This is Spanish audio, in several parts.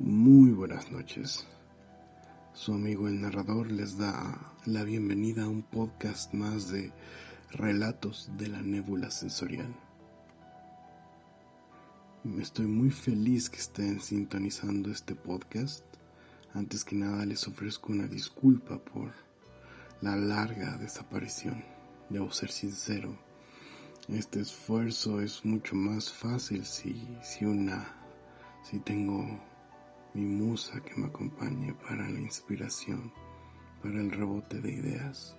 Muy buenas noches. Su amigo el narrador les da la bienvenida a un podcast más de Relatos de la Nébula Sensorial. Estoy muy feliz que estén sintonizando este podcast. Antes que nada les ofrezco una disculpa por la larga desaparición. Debo ser sincero. Este esfuerzo es mucho más fácil si, si una si tengo mi musa que me acompañe para la inspiración, para el rebote de ideas.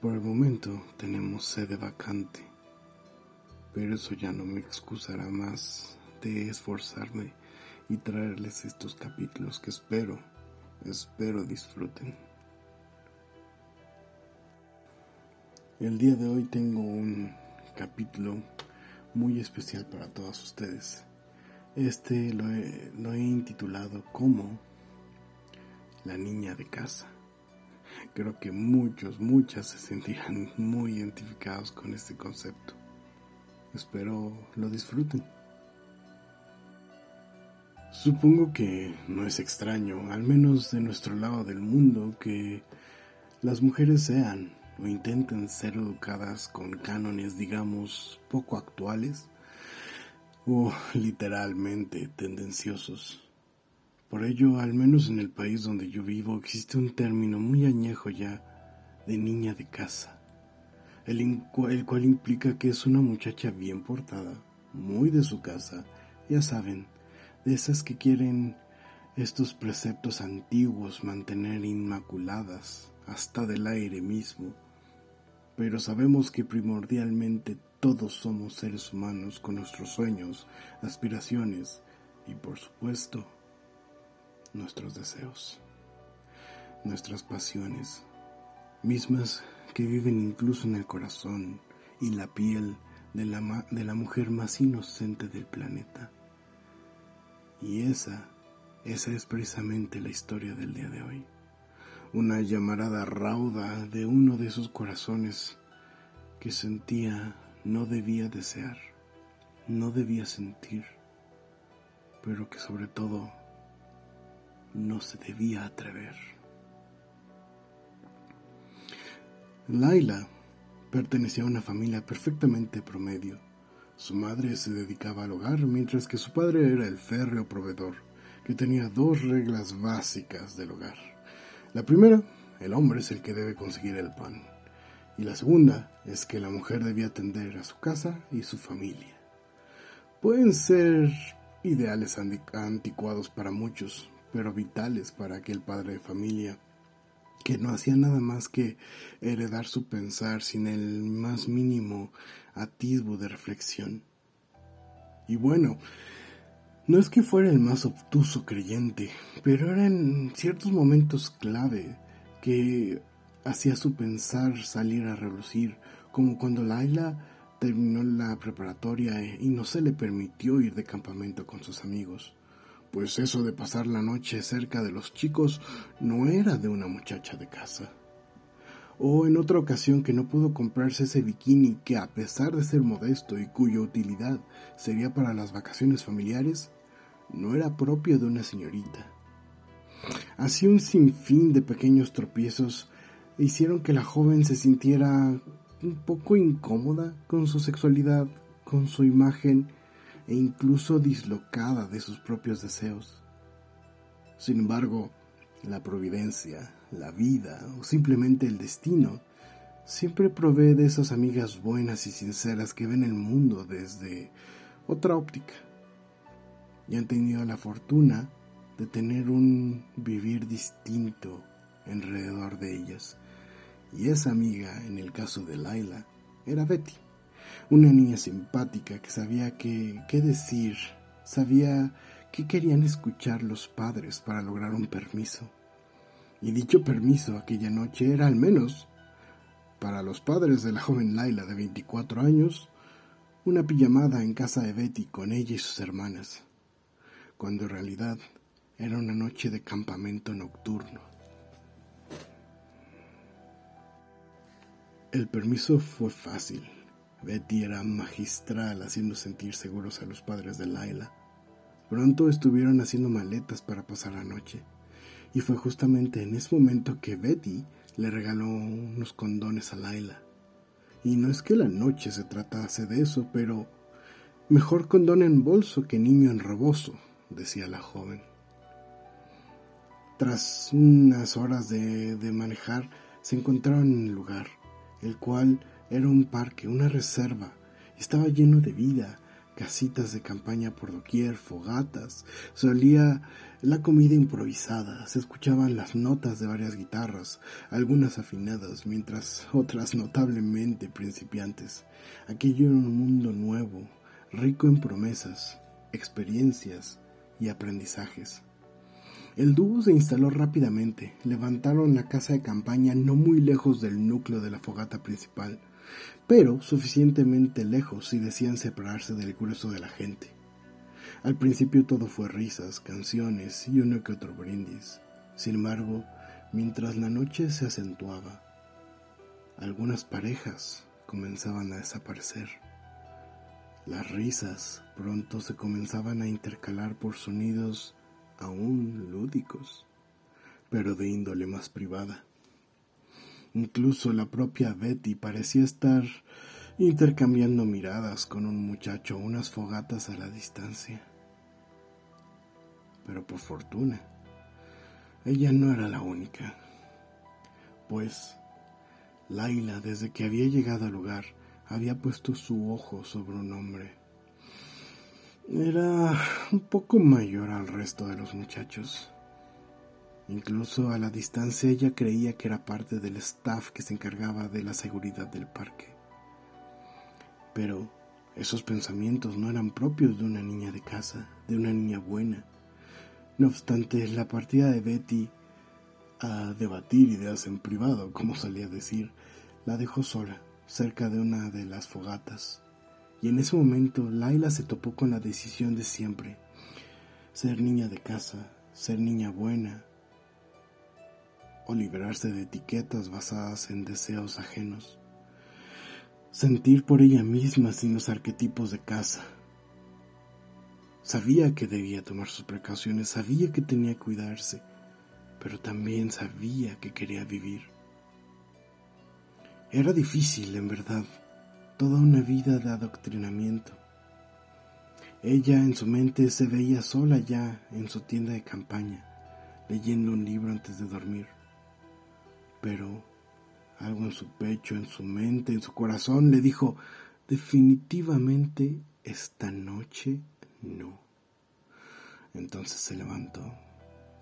Por el momento tenemos sede vacante, pero eso ya no me excusará más de esforzarme y traerles estos capítulos que espero, espero disfruten. El día de hoy tengo un capítulo muy especial para todos ustedes. Este lo he, intitulado como La niña de casa. Creo que muchos, muchas se sentirán muy identificados con este concepto. Espero lo disfruten. Supongo que no es extraño, al menos de nuestro lado del mundo, que las mujeres sean o intenten ser educadas con cánones, digamos, poco actuales o literalmente tendenciosos. Por ello, al menos en el país donde yo vivo, existe un término muy añejo ya de niña de casa, el, el cual implica que es una muchacha bien portada, muy de su casa, ya saben, de esas que quieren estos preceptos antiguos mantener inmaculadas hasta del aire mismo. Pero sabemos que primordialmente todos somos seres humanos con nuestros sueños, aspiraciones y por supuesto nuestros deseos, nuestras pasiones, mismas que viven incluso en el corazón y la piel de la, de la mujer más inocente del planeta. Y esa, esa es precisamente la historia del día de hoy. Una llamarada rauda de uno de esos corazones que sentía no debía desear, no debía sentir, pero que sobre todo no se debía atrever. Laila pertenecía a una familia perfectamente promedio. Su madre se dedicaba al hogar mientras que su padre era el férreo proveedor, que tenía dos reglas básicas del hogar. La primera, el hombre es el que debe conseguir el pan y la segunda es que la mujer debía atender a su casa y su familia. Pueden ser ideales anticuados para muchos, pero vitales para aquel padre de familia que no hacía nada más que heredar su pensar sin el más mínimo atisbo de reflexión. Y bueno, no es que fuera el más obtuso creyente, pero era en ciertos momentos clave que hacía su pensar salir a relucir, como cuando Laila terminó la preparatoria y no se le permitió ir de campamento con sus amigos, pues eso de pasar la noche cerca de los chicos no era de una muchacha de casa. O en otra ocasión que no pudo comprarse ese bikini que a pesar de ser modesto y cuya utilidad sería para las vacaciones familiares, no era propio de una señorita. Así un sinfín de pequeños tropiezos hicieron que la joven se sintiera un poco incómoda con su sexualidad, con su imagen e incluso dislocada de sus propios deseos. Sin embargo, la providencia, la vida o simplemente el destino siempre provee de esas amigas buenas y sinceras que ven el mundo desde otra óptica y han tenido la fortuna de tener un vivir distinto alrededor de ellas y esa amiga, en el caso de Laila, era Betty, una niña simpática que sabía qué, qué decir, sabía qué querían escuchar los padres para lograr un permiso. Y dicho permiso aquella noche era al menos, para los padres de la joven Laila de 24 años, una pijamada en casa de Betty con ella y sus hermanas, cuando en realidad era una noche de campamento nocturno. El permiso fue fácil. Betty era magistral haciendo sentir seguros a los padres de Laila. Pronto estuvieron haciendo maletas para pasar la noche, y fue justamente en ese momento que Betty le regaló unos condones a Laila. Y no es que la noche se tratase de eso, pero mejor condón en bolso que niño en rebozo, decía la joven. Tras unas horas de, de manejar, se encontraron en el lugar, el cual era un parque, una reserva, estaba lleno de vida, casitas de campaña por doquier, fogatas, solía la comida improvisada, se escuchaban las notas de varias guitarras, algunas afinadas, mientras otras notablemente principiantes. Aquello era un mundo nuevo, rico en promesas, experiencias y aprendizajes. El dúo se instaló rápidamente, levantaron la casa de campaña no muy lejos del núcleo de la fogata principal, pero suficientemente lejos si decían separarse del grueso de la gente. Al principio todo fue risas, canciones y uno que otro brindis. Sin embargo, mientras la noche se acentuaba, algunas parejas comenzaban a desaparecer. Las risas pronto se comenzaban a intercalar por sonidos aún lúdicos, pero de índole más privada. Incluso la propia Betty parecía estar intercambiando miradas con un muchacho unas fogatas a la distancia. Pero por fortuna, ella no era la única, pues Laila, desde que había llegado al lugar, había puesto su ojo sobre un hombre. Era un poco mayor al resto de los muchachos. Incluso a la distancia ella creía que era parte del staff que se encargaba de la seguridad del parque. Pero esos pensamientos no eran propios de una niña de casa, de una niña buena. No obstante, la partida de Betty a debatir ideas en privado, como solía decir, la dejó sola, cerca de una de las fogatas. Y en ese momento Laila se topó con la decisión de siempre. Ser niña de casa, ser niña buena, o librarse de etiquetas basadas en deseos ajenos. Sentir por ella misma sin los arquetipos de casa. Sabía que debía tomar sus precauciones, sabía que tenía que cuidarse, pero también sabía que quería vivir. Era difícil, en verdad, toda una vida de adoctrinamiento. Ella en su mente se veía sola ya en su tienda de campaña, leyendo un libro antes de dormir pero algo en su pecho, en su mente, en su corazón le dijo, definitivamente esta noche no. Entonces se levantó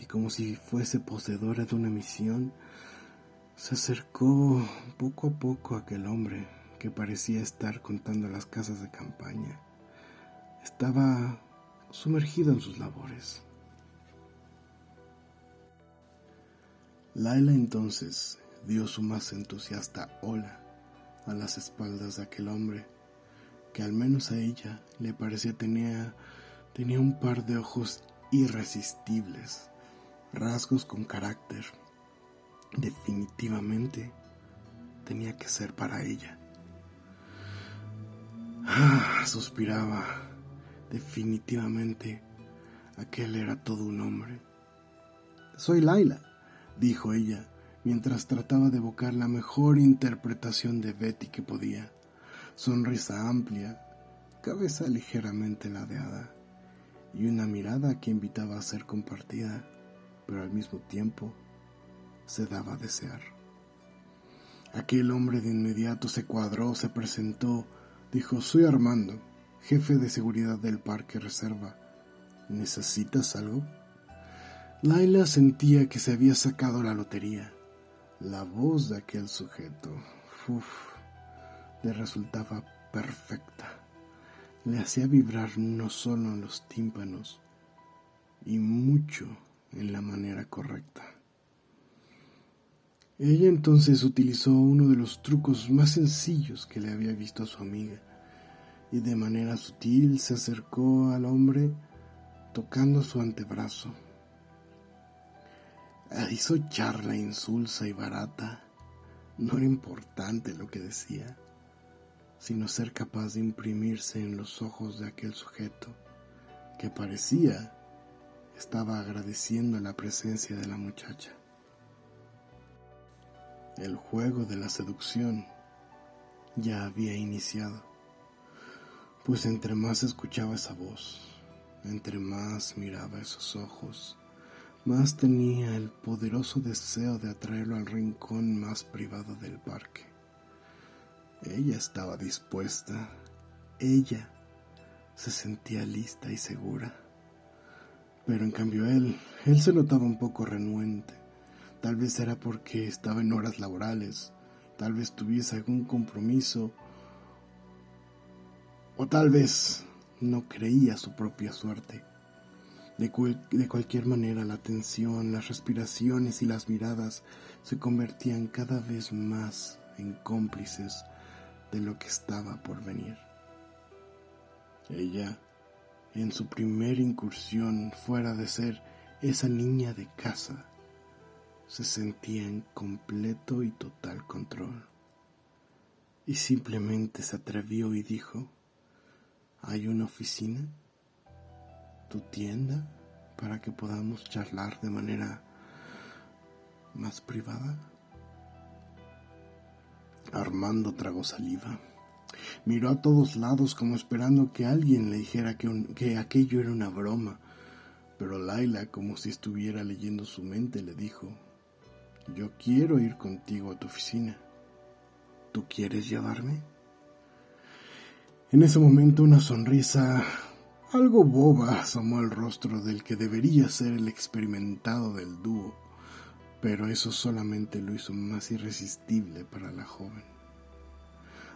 y como si fuese poseedora de una misión, se acercó poco a poco a aquel hombre que parecía estar contando las casas de campaña. Estaba sumergido en sus labores. Laila entonces dio su más entusiasta hola a las espaldas de aquel hombre, que al menos a ella le parecía tenía, tenía un par de ojos irresistibles, rasgos con carácter. Definitivamente tenía que ser para ella. Ah, suspiraba. Definitivamente aquel era todo un hombre. Soy Laila, dijo ella, mientras trataba de evocar la mejor interpretación de Betty que podía. Sonrisa amplia, cabeza ligeramente ladeada y una mirada que invitaba a ser compartida, pero al mismo tiempo se daba a desear. Aquel hombre de inmediato se cuadró, se presentó, dijo, soy Armando, jefe de seguridad del Parque Reserva. ¿Necesitas algo? Laila sentía que se había sacado la lotería. La voz de aquel sujeto, uff, le resultaba perfecta. Le hacía vibrar no solo en los tímpanos, y mucho en la manera correcta. Ella entonces utilizó uno de los trucos más sencillos que le había visto a su amiga, y de manera sutil se acercó al hombre tocando su antebrazo hizo charla insulsa y barata. No era importante lo que decía, sino ser capaz de imprimirse en los ojos de aquel sujeto que parecía estaba agradeciendo la presencia de la muchacha. El juego de la seducción ya había iniciado, pues entre más escuchaba esa voz, entre más miraba esos ojos, más tenía el poderoso deseo de atraerlo al rincón más privado del parque. Ella estaba dispuesta, ella se sentía lista y segura. Pero en cambio él, él se notaba un poco renuente. Tal vez era porque estaba en horas laborales, tal vez tuviese algún compromiso, o tal vez no creía su propia suerte. De, de, cualquier manera, la tensión, las respiraciones y las miradas se convertían cada vez más en cómplices de lo que estaba por venir. Ella, en su primera incursión fuera de ser esa niña de casa, se sentía en completo y total control. Y simplemente se atrevió y dijo, ¿hay una oficina? ¿Tu tienda? Para que podamos charlar de manera más privada. Armando tragó saliva. Miró a todos lados como esperando que alguien le dijera que, que aquello era una broma, pero Laila, como si estuviera leyendo su mente, le dijo, yo quiero ir contigo a tu oficina. ¿Tú quieres llevarme? En ese momento una sonrisa algo boba asomó el rostro del que debería ser el experimentado del dúo, pero eso solamente lo hizo más irresistible para la joven.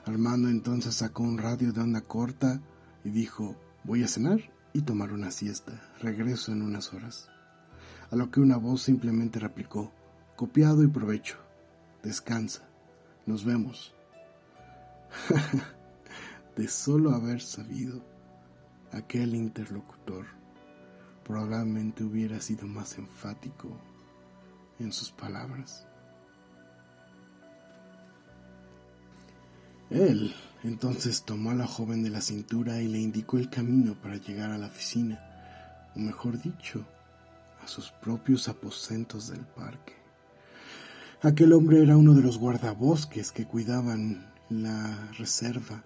Armando entonces sacó un radio de onda corta y dijo, voy a cenar y tomar una siesta, regreso en unas horas. A lo que una voz simplemente replicó, copiado y provecho, descansa, nos vemos. de solo haber sabido, aquel interlocutor probablemente hubiera sido más enfático en sus palabras. Él entonces tomó a la joven de la cintura y le indicó el camino para llegar a la oficina, o mejor dicho, a sus propios aposentos del parque. Aquel hombre era uno de los guardabosques que cuidaban la reserva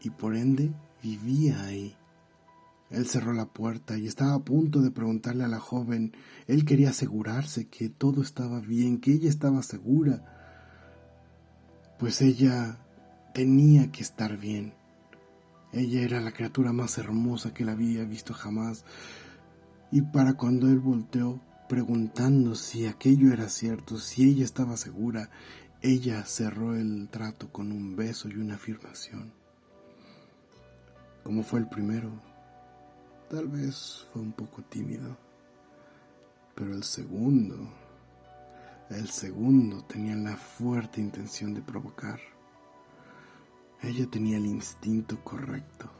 y por ende vivía ahí. Él cerró la puerta y estaba a punto de preguntarle a la joven. Él quería asegurarse que todo estaba bien, que ella estaba segura, pues ella tenía que estar bien. Ella era la criatura más hermosa que él había visto jamás. Y para cuando él volteó, preguntando si aquello era cierto, si ella estaba segura, ella cerró el trato con un beso y una afirmación. Como fue el primero, tal vez fue un poco tímido, pero el segundo, el segundo tenía la fuerte intención de provocar. Ella tenía el instinto correcto.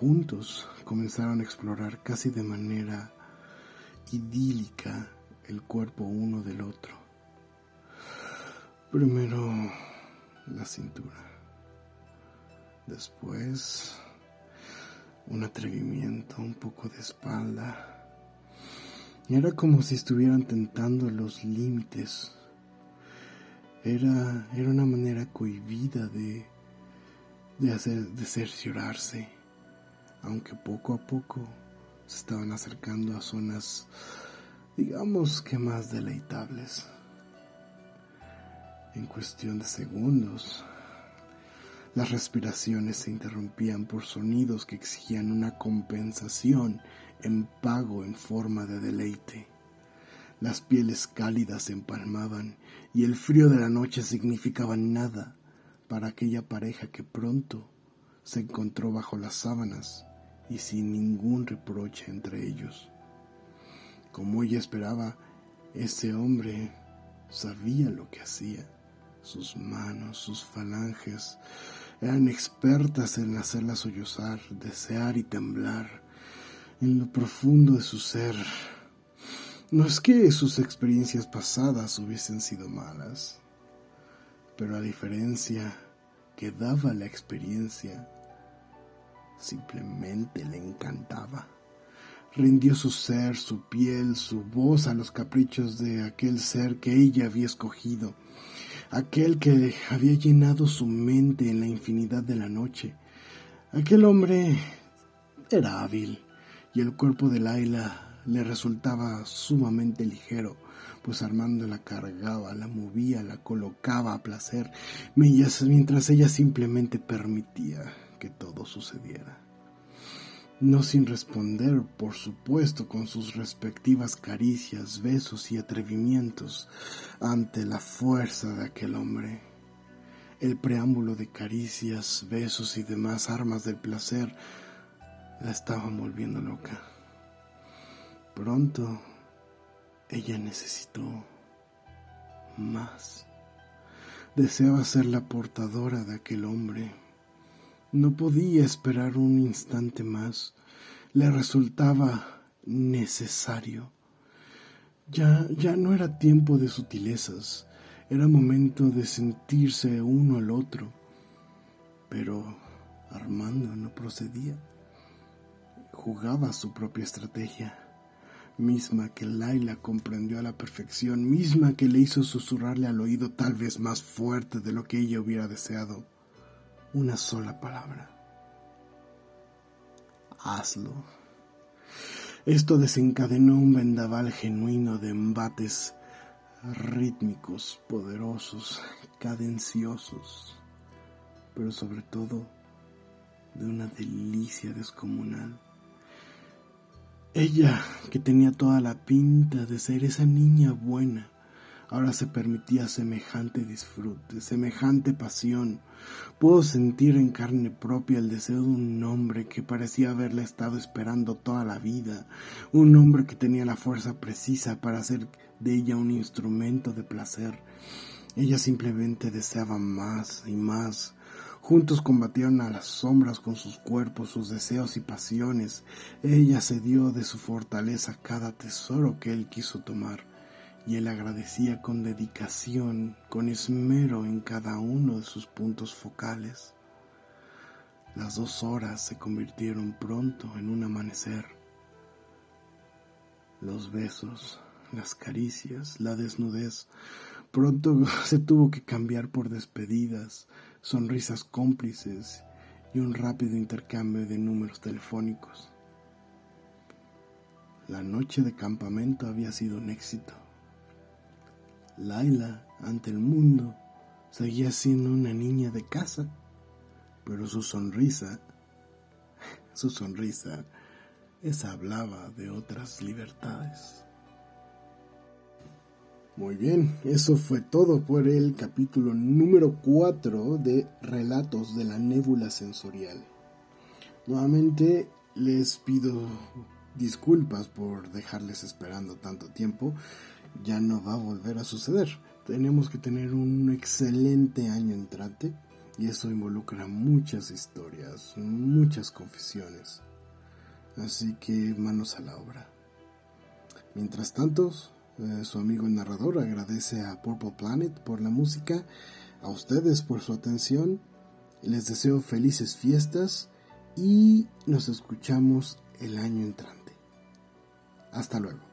Juntos comenzaron a explorar casi de manera idílica el cuerpo uno del otro. Primero la cintura, después un atrevimiento, un poco de espalda. Era como si estuvieran tentando los límites era, era una manera cohibida de, de, hacer, de cerciorarse, aunque poco a poco se estaban acercando a zonas, digamos que más deleitables. En cuestión de segundos, las respiraciones se interrumpían por sonidos que exigían una compensación en pago en forma de deleite. Las pieles cálidas se empalmaban y el frío de la noche significaba nada para aquella pareja que pronto se encontró bajo las sábanas y sin ningún reproche entre ellos. Como ella esperaba, ese hombre sabía lo que hacía. Sus manos, sus falanges, eran expertas en hacerla sollozar, desear y temblar en lo profundo de su ser no es que sus experiencias pasadas hubiesen sido malas, pero a diferencia que daba la experiencia, simplemente le encantaba. rindió su ser, su piel, su voz a los caprichos de aquel ser que ella había escogido, aquel que había llenado su mente en la infinidad de la noche. Aquel hombre era hábil y el cuerpo de Laila le resultaba sumamente ligero, pues Armando la cargaba, la movía, la colocaba a placer, mientras ella simplemente permitía que todo sucediera no sin responder, por supuesto, con sus respectivas caricias, besos y atrevimientos ante la fuerza de aquel hombre. El preámbulo de caricias, besos y demás armas del placer la estaban volviendo loca. Pronto ella necesitó más. Deseaba ser la portadora de aquel hombre no podía esperar un instante más. Le resultaba necesario. Ya, ya no era tiempo de sutilezas, era momento de sentirse uno al otro. Pero Armando no procedía. Jugaba su propia estrategia, misma que Laila comprendió a la perfección, misma que le hizo susurrarle al oído tal vez más fuerte de lo que ella hubiera deseado una sola palabra. Hazlo. Esto desencadenó un vendaval genuino de embates rítmicos, poderosos, cadenciosos, pero sobre todo de una delicia descomunal. Ella, que tenía toda la pinta de ser esa niña buena, ahora se permitía semejante disfrute, semejante pasión. Pudo sentir en carne propia el deseo de un hombre que parecía haberla estado esperando toda la vida, un hombre que tenía la fuerza precisa para hacer de ella un instrumento de placer. Ella simplemente deseaba más y más. Juntos combatieron a las sombras con sus cuerpos, sus deseos y pasiones. Ella se dio de su fortaleza cada tesoro que él quiso tomar y él agradecía con dedicación, con esmero en cada uno de sus puntos focales. Las dos horas se convirtieron pronto en un amanecer. Los besos, las caricias, la desnudez, pronto se tuvo que cambiar por despedidas, sonrisas cómplices y un rápido intercambio de números telefónicos. La noche de campamento había sido un éxito. Laila, ante el mundo, seguía siendo una niña de casa, pero su sonrisa, su sonrisa, esa hablaba de otras libertades. Muy bien, eso fue todo por el capítulo número 4 de Relatos de la Nébula Sensorial. Nuevamente les pido disculpas por dejarles esperando tanto tiempo ya no va a volver a suceder. Tenemos que tener un excelente año entrante y eso involucra muchas historias, muchas confesiones. Así que manos a la obra. Mientras tanto, eh, su amigo el narrador agradece a Purple Planet por la música, a ustedes por su atención, les deseo felices fiestas y nos escuchamos el año entrante. Hasta luego.